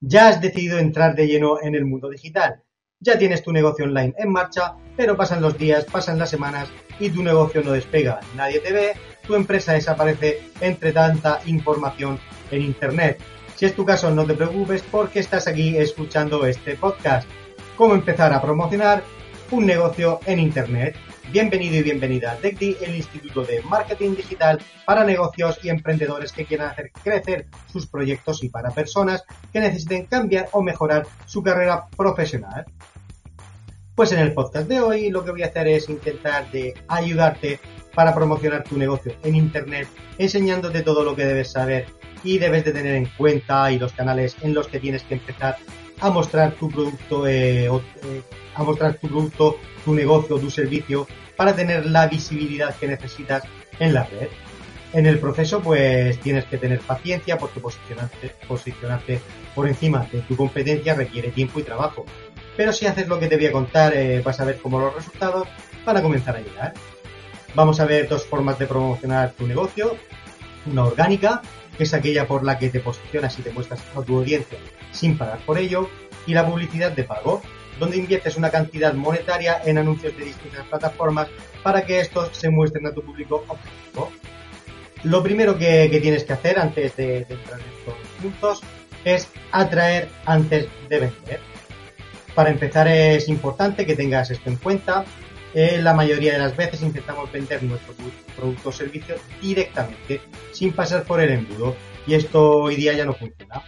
Ya has decidido entrar de lleno en el mundo digital. Ya tienes tu negocio online en marcha, pero pasan los días, pasan las semanas y tu negocio no despega. Nadie te ve, tu empresa desaparece entre tanta información en Internet. Si es tu caso, no te preocupes porque estás aquí escuchando este podcast. Cómo empezar a promocionar un negocio en Internet. Bienvenido y bienvenida a DECDI, el Instituto de Marketing Digital para negocios y emprendedores que quieran hacer crecer sus proyectos y para personas que necesiten cambiar o mejorar su carrera profesional. Pues en el podcast de hoy lo que voy a hacer es intentar de ayudarte para promocionar tu negocio en Internet, enseñándote todo lo que debes saber y debes de tener en cuenta y los canales en los que tienes que empezar a mostrar tu producto, eh, eh, a mostrar tu producto, tu negocio, tu servicio, para tener la visibilidad que necesitas en la red. En el proceso, pues tienes que tener paciencia porque posicionarte, posicionarte por encima de tu competencia requiere tiempo y trabajo. Pero si haces lo que te voy a contar, eh, vas a ver cómo los resultados van a comenzar a llegar. Vamos a ver dos formas de promocionar tu negocio. Una orgánica, que es aquella por la que te posicionas y te muestras a tu audiencia sin pagar por ello, y la publicidad de pago, donde inviertes una cantidad monetaria en anuncios de distintas plataformas para que estos se muestren a tu público objetivo. Lo primero que, tienes que hacer antes de, entrar en estos puntos es atraer antes de vender. Para empezar es importante que tengas esto en cuenta. Eh, la mayoría de las veces intentamos vender nuestro producto o servicio directamente, sin pasar por el embudo. Y esto hoy día ya no funciona.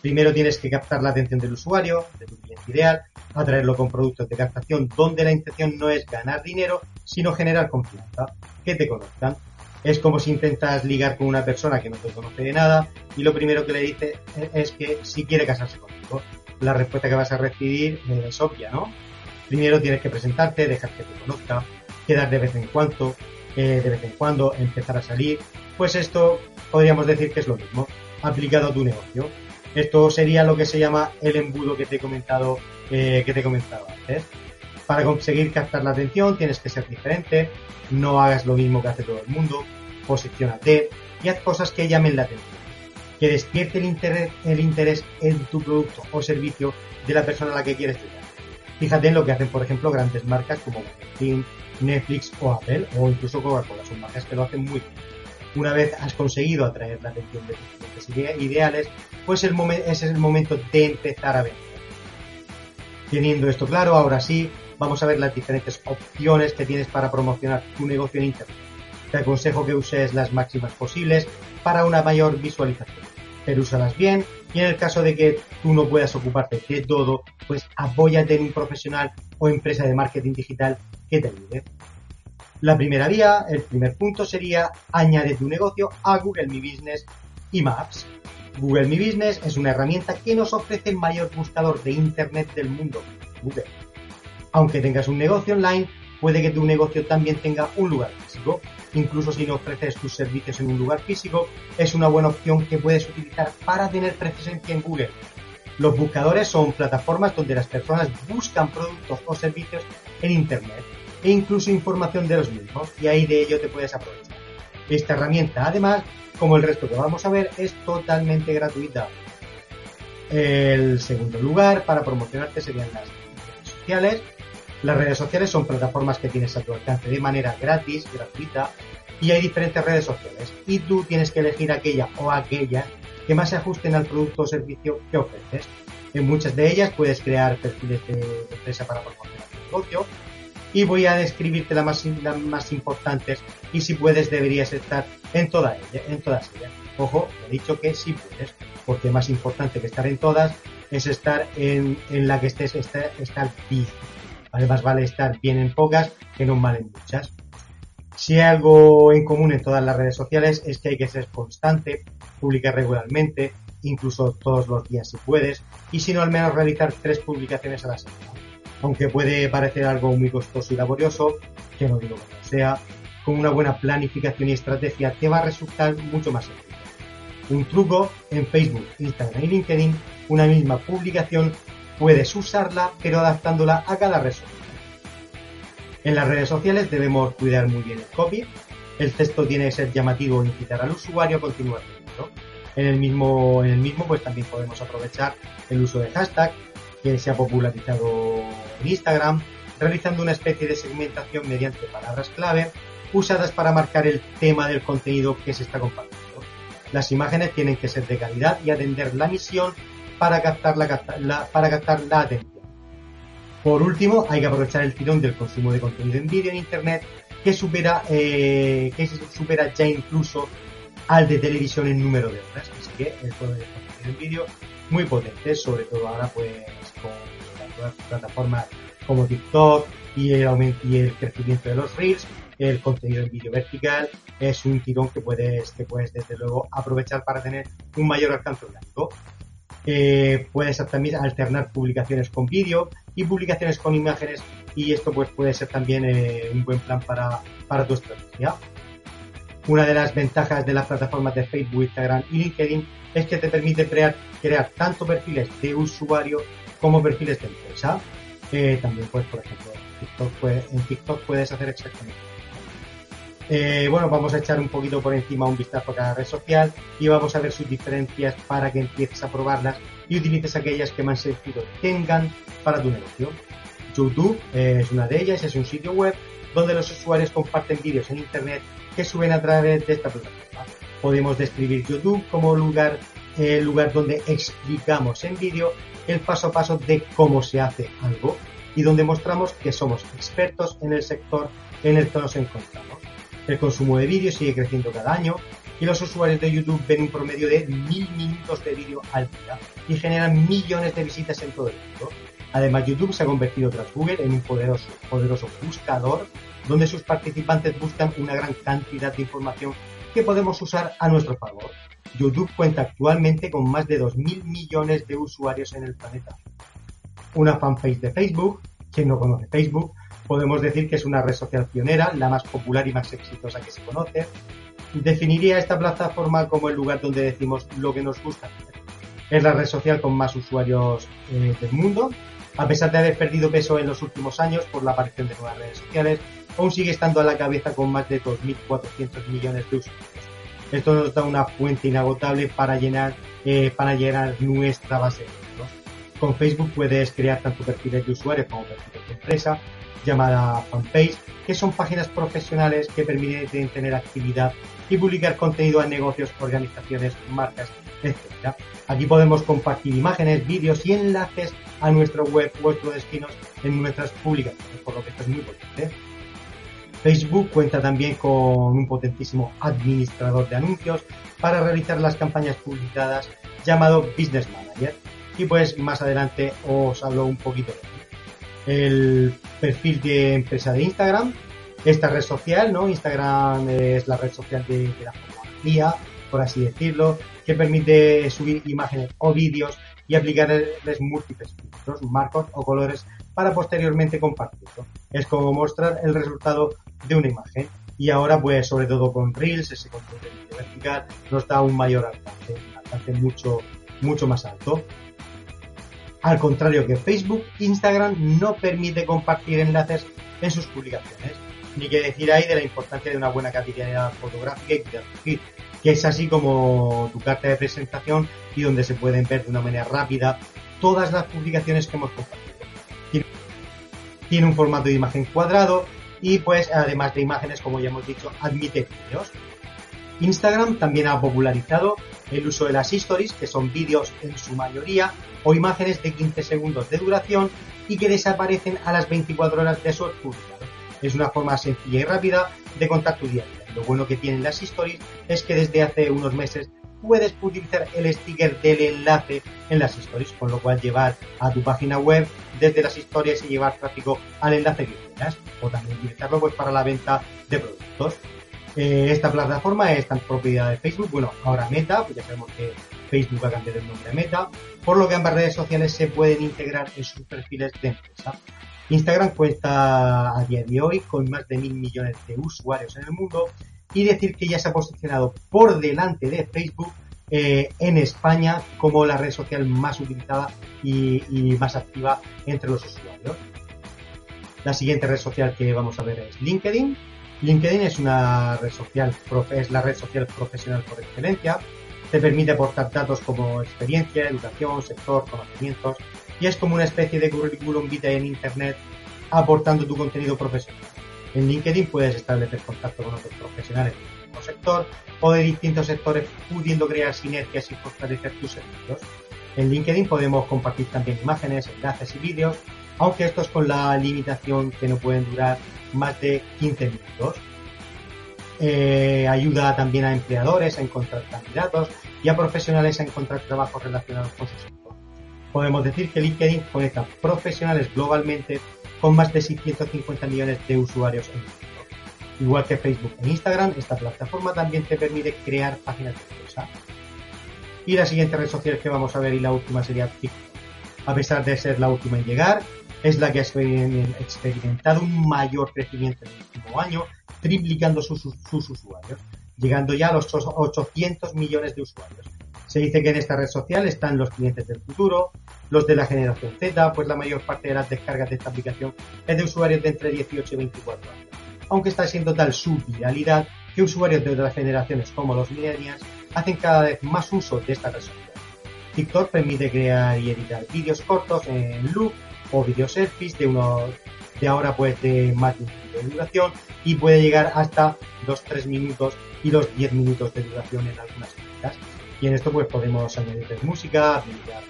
Primero tienes que captar la atención del usuario, de tu cliente ideal, atraerlo con productos de captación donde la intención no es ganar dinero, sino generar confianza, que te conozcan. Es como si intentas ligar con una persona que no te conoce de nada y lo primero que le dices es que si quiere casarse contigo. La respuesta que vas a recibir es obvia, ¿no? Primero tienes que presentarte, dejar que te conozca, quedar de vez en cuando, eh, de vez en cuando, empezar a salir. Pues esto podríamos decir que es lo mismo, aplicado a tu negocio esto sería lo que se llama el embudo que te he comentado, eh, que te he comentado antes. Para conseguir captar la atención tienes que ser diferente, no hagas lo mismo que hace todo el mundo, posicionate y haz cosas que llamen la atención, que despierte el interés, el interés en tu producto o servicio de la persona a la que quieres llegar. Fíjate en lo que hacen, por ejemplo, grandes marcas como Netflix o Apple o incluso Coca-Cola, son marcas que lo hacen muy bien una vez has conseguido atraer la atención de tus clientes ideales, pues el ese es el momento de empezar a vender. Teniendo esto claro, ahora sí, vamos a ver las diferentes opciones que tienes para promocionar tu negocio en Internet. Te aconsejo que uses las máximas posibles para una mayor visualización, pero úsalas bien y en el caso de que tú no puedas ocuparte de todo, pues apóyate en un profesional o empresa de marketing digital que te ayude. La primera vía, el primer punto sería añadir tu negocio a Google My Business y Maps. Google My Business es una herramienta que nos ofrece el mayor buscador de Internet del mundo, Google. Aunque tengas un negocio online, puede que tu negocio también tenga un lugar físico. Incluso si no ofreces tus servicios en un lugar físico, es una buena opción que puedes utilizar para tener presencia en Google. Los buscadores son plataformas donde las personas buscan productos o servicios en Internet e incluso información de los mismos y ahí de ello te puedes aprovechar. Esta herramienta además, como el resto que vamos a ver, es totalmente gratuita. El segundo lugar para promocionarte serían las redes sociales. Las redes sociales son plataformas que tienes a tu alcance de manera gratis, gratuita, y hay diferentes redes sociales. Y tú tienes que elegir aquella o aquella que más se ajusten al producto o servicio que ofreces. En muchas de ellas puedes crear perfiles de empresa para promocionar tu negocio, y voy a describirte las más, más importantes y si puedes deberías estar en, toda en todas ellas. Ojo, he dicho que sí puedes, porque más importante que estar en todas es estar en, la que estés, estar, estar bien. Además vale estar bien en pocas que no mal en muchas. Si hay algo en común en todas las redes sociales es que hay que ser constante, publicar regularmente, incluso todos los días si puedes, y si no al menos realizar tres publicaciones a la semana. Aunque puede parecer algo muy costoso y laborioso, que no digo que sea, con una buena planificación y estrategia te va a resultar mucho más sencillo. Un truco en Facebook, Instagram y LinkedIn, una misma publicación, puedes usarla pero adaptándola a cada red. En las redes sociales debemos cuidar muy bien el copy, el texto tiene que ser llamativo e incitar al usuario a continuar En el mismo, en el mismo pues también podemos aprovechar el uso de hashtag que se ha popularizado Instagram, realizando una especie de segmentación mediante palabras clave usadas para marcar el tema del contenido que se está compartiendo. Las imágenes tienen que ser de calidad y atender la misión para captar la, para captar la atención. Por último, hay que aprovechar el tirón del consumo de contenido en vídeo en Internet que supera, eh, que supera ya incluso al de televisión en número de horas. Así que el contenido en vídeo muy potente, sobre todo ahora pues con plataformas como TikTok y el y el crecimiento de los reels, el contenido en vídeo vertical es un tirón que puedes, que desde luego aprovechar para tener un mayor alcance orgánico. Eh, puedes también alternar publicaciones con vídeo y publicaciones con imágenes y esto pues puede ser también eh, un buen plan para, para tu estrategia. Una de las ventajas de las plataformas de Facebook, Instagram y LinkedIn es que te permite crear, crear tanto perfiles de usuario como perfiles de empresa. Eh, también pues por ejemplo en TikTok puedes hacer exactamente eh, bueno, vamos a echar un poquito por encima un vistazo a cada red social y vamos a ver sus diferencias para que empieces a probarlas y utilices aquellas que más sentido tengan para tu negocio. YouTube es una de ellas, es un sitio web donde los usuarios comparten vídeos en Internet que suben a través de esta plataforma. Podemos describir YouTube como lugar, el lugar donde explicamos en vídeo el paso a paso de cómo se hace algo y donde mostramos que somos expertos en el sector en el que nos encontramos. El consumo de vídeo sigue creciendo cada año y los usuarios de YouTube ven un promedio de mil minutos de vídeo al día y generan millones de visitas en todo el mundo. Además, YouTube se ha convertido tras Google en un poderoso, poderoso buscador donde sus participantes buscan una gran cantidad de información que podemos usar a nuestro favor. YouTube cuenta actualmente con más de 2.000 millones de usuarios en el planeta. Una fanpage de Facebook, quien no conoce Facebook, podemos decir que es una red social pionera, la más popular y más exitosa que se conoce. Definiría esta plataforma como el lugar donde decimos lo que nos gusta. Es la red social con más usuarios eh, del mundo. A pesar de haber perdido peso en los últimos años por la aparición de nuevas redes sociales, aún sigue estando a la cabeza con más de 2.400 millones de usuarios. Esto nos da una fuente inagotable para llenar, eh, para llenar nuestra base de datos. Con Facebook puedes crear tanto perfiles de usuarios como perfiles de empresa, llamada fanpage, que son páginas profesionales que permiten tener actividad y publicar contenido a negocios, organizaciones, marcas, etc. Aquí podemos compartir imágenes, vídeos y enlaces a nuestra web o nuestros destinos en nuestras publicaciones, por lo que esto es muy potente. Facebook cuenta también con un potentísimo administrador de anuncios para realizar las campañas publicadas llamado Business Manager. Y pues más adelante os hablo un poquito de el perfil de empresa de Instagram, esta red social, ¿no? Instagram es la red social de, la fotografía, por así decirlo, que permite subir imágenes o vídeos y aplicarles múltiples filtros, marcos o colores para posteriormente compartirlo. Es como mostrar el resultado de una imagen. Y ahora, pues, sobre todo con Reels, ese control de vídeo vertical, nos da un mayor alcance, un alcance mucho, mucho más alto. Al contrario que Facebook, Instagram no permite compartir enlaces en sus publicaciones. Ni que decir ahí de la importancia de una buena calidad fotográfica y feed, que es así como tu carta de presentación y donde se pueden ver de una manera rápida todas las publicaciones que hemos compartido. Tiene un formato de imagen cuadrado y pues además de imágenes, como ya hemos dicho, admite vídeos. Instagram también ha popularizado el uso de las stories, que son vídeos en su mayoría, o imágenes de 15 segundos de duración y que desaparecen a las 24 horas de su publicado. Es una forma sencilla y rápida de contar tu día Lo bueno que tienen las stories es que desde hace unos meses puedes utilizar el sticker del enlace en las stories, con lo cual llevar a tu página web desde las historias y llevar tráfico al enlace que quieras, o también utilizarlo pues para la venta de productos. Esta plataforma es tan propiedad de Facebook, bueno, ahora Meta, pues ya sabemos que Facebook ha cambiado el nombre a Meta, por lo que ambas redes sociales se pueden integrar en sus perfiles de empresa. Instagram cuenta a día de hoy con más de mil millones de usuarios en el mundo y decir que ya se ha posicionado por delante de Facebook eh, en España como la red social más utilizada y, más activa entre los usuarios. La siguiente red social que vamos a ver es LinkedIn. LinkedIn es una red social, es la red social profesional por excelencia. Te permite aportar datos como experiencia, educación, sector, conocimientos y es como una especie de currículum vitae en Internet aportando tu contenido profesional. En LinkedIn puedes establecer contacto con otros profesionales del mismo sector o de distintos sectores pudiendo crear sinergias y fortalecer tus servicios. En LinkedIn podemos compartir también imágenes, enlaces y vídeos, aunque estos con la limitación que no pueden durar más de 15 minutos. Eh, ayuda también a empleadores a encontrar candidatos y a profesionales a encontrar trabajos relacionados con su sector. Podemos decir que LinkedIn conecta profesionales globalmente con más de 650 millones de usuarios en el mundo. Igual que Facebook e Instagram, esta plataforma también te permite crear páginas de empresa. Y la siguiente red social que vamos a ver y la última sería TikTok. A pesar de ser la última en llegar, es la que ha experimentado un mayor crecimiento en el último año, triplicando sus, usuarios, llegando ya a los 800 millones de usuarios. Se dice que en esta red social están los clientes del futuro, los de la generación Z, pues la mayor parte de las descargas de esta aplicación es de usuarios de entre 18 y 24 años. Aunque está siendo tal su viralidad que usuarios de otras generaciones como los millennials hacen cada vez más uso de esta red social. TikTok permite crear y editar vídeos cortos en loop o video selfies de unos de ahora pues de más de de duración y puede llegar hasta los 3 minutos y los 10 minutos de duración en algunas cuentas. Y en esto pues podemos añadir música, habilitar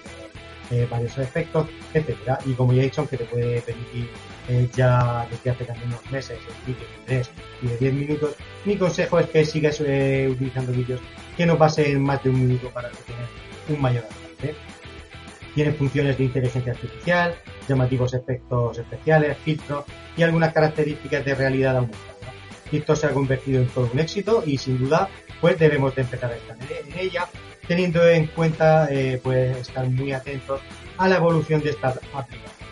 eh, varios efectos, etcétera. Y como ya he dicho, aunque te puede permitir eh, ya desde hace también unos meses el vídeo de 3 y de 10 minutos, mi consejo es que sigas eh, utilizando vídeos que no pasen más de un minuto para tener un mayor alcance. Tiene funciones de inteligencia artificial, llamativos efectos especiales, filtros y algunas características de realidad aumentada. Esto se ha convertido en todo un éxito y sin duda pues debemos de empezar a estar en ella teniendo en cuenta eh, pues estar muy atentos a la evolución de esta aplicación.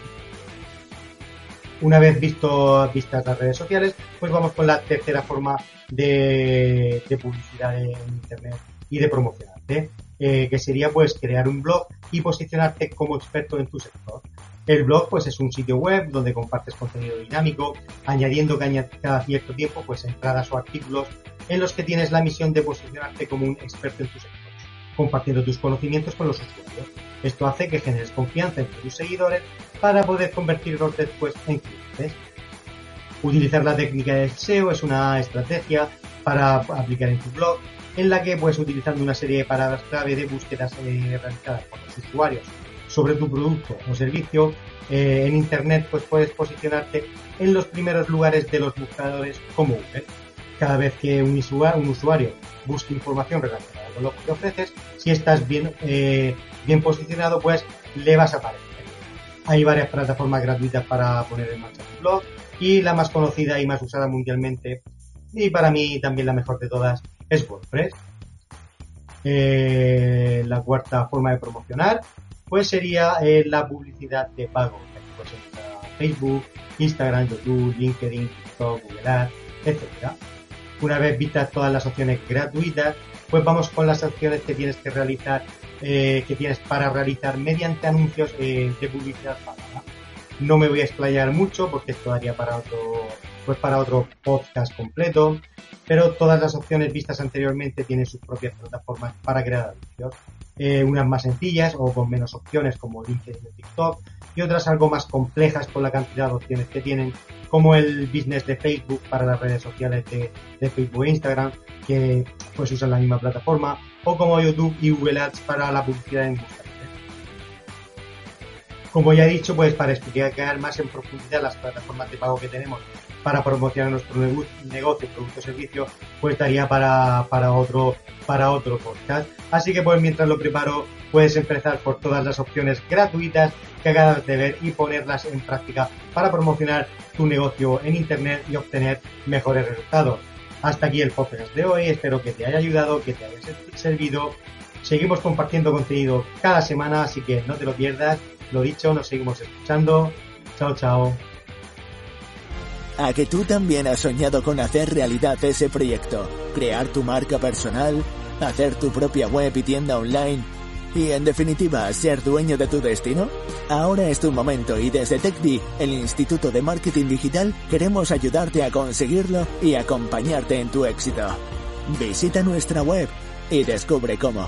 Una vez visto vistas las redes sociales, pues vamos con la tercera forma de, publicidad en internet y de promocionarte, eh, que sería pues crear un blog y posicionarte como experto en tu sector. El blog pues es un sitio web donde compartes contenido dinámico, añadiendo cada cierto tiempo pues entradas o artículos en los que tienes la misión de posicionarte como un experto en tu sector compartiendo tus conocimientos con los usuarios. Esto hace que generes confianza entre tus seguidores para poder convertirlos después en clientes. Utilizar la técnica de SEO es una estrategia para aplicar en tu blog en la que pues utilizando una serie de palabras clave de búsquedas eh, realizadas por los usuarios sobre tu producto o servicio eh, en internet pues puedes posicionarte en los primeros lugares de los buscadores como Google. Cada vez que un usuario, un usuario busque información relacionada lo que ofreces, si estás bien, eh, bien posicionado, pues le vas a aparecer. Hay varias plataformas gratuitas para poner en marcha tu blog y la más conocida y más usada mundialmente y para mí también la mejor de todas es WordPress. Eh, la cuarta forma de promocionar pues sería eh, la publicidad de pago. Pues Facebook, Instagram, YouTube, LinkedIn, TikTok, Google Ads, etcétera. Una vez vistas todas las opciones gratuitas, pues vamos con las acciones que tienes que realizar, eh, que tienes para realizar mediante anuncios eh, de publicidad pagada. No me voy a explayar mucho porque esto daría para otro, pues para otro podcast completo, pero todas las opciones vistas anteriormente tienen sus propias plataformas para crear anuncios. Eh, unas más sencillas o con menos opciones como LinkedIn o TikTok y otras algo más complejas con la cantidad de opciones que tienen como el business de Facebook para las redes sociales de, Facebook e Instagram que pues usan la misma plataforma o como YouTube y Google Ads para la publicidad en busca. Como ya he dicho, pues para explicar más en profundidad las plataformas de pago que tenemos para promocionar nuestro negocio, producto o servicio, pues daría para, para otro, para otro podcast. Así que pues mientras lo preparo, puedes empezar por todas las opciones gratuitas que acabas de ver y ponerlas en práctica para promocionar tu negocio en internet y obtener mejores resultados. Hasta aquí el podcast de hoy, espero que te haya ayudado, que te haya servido Seguimos compartiendo contenido cada semana, así que no te lo pierdas. Lo dicho, nos seguimos escuchando. Chao, chao. A que tú también has soñado con hacer realidad ese proyecto, crear tu marca personal, hacer tu propia web y tienda online y en definitiva ser dueño de tu destino? Ahora es tu momento y desde TechD, el Instituto de Marketing Digital, queremos ayudarte a conseguirlo y acompañarte en tu éxito. Visita nuestra web y descubre cómo.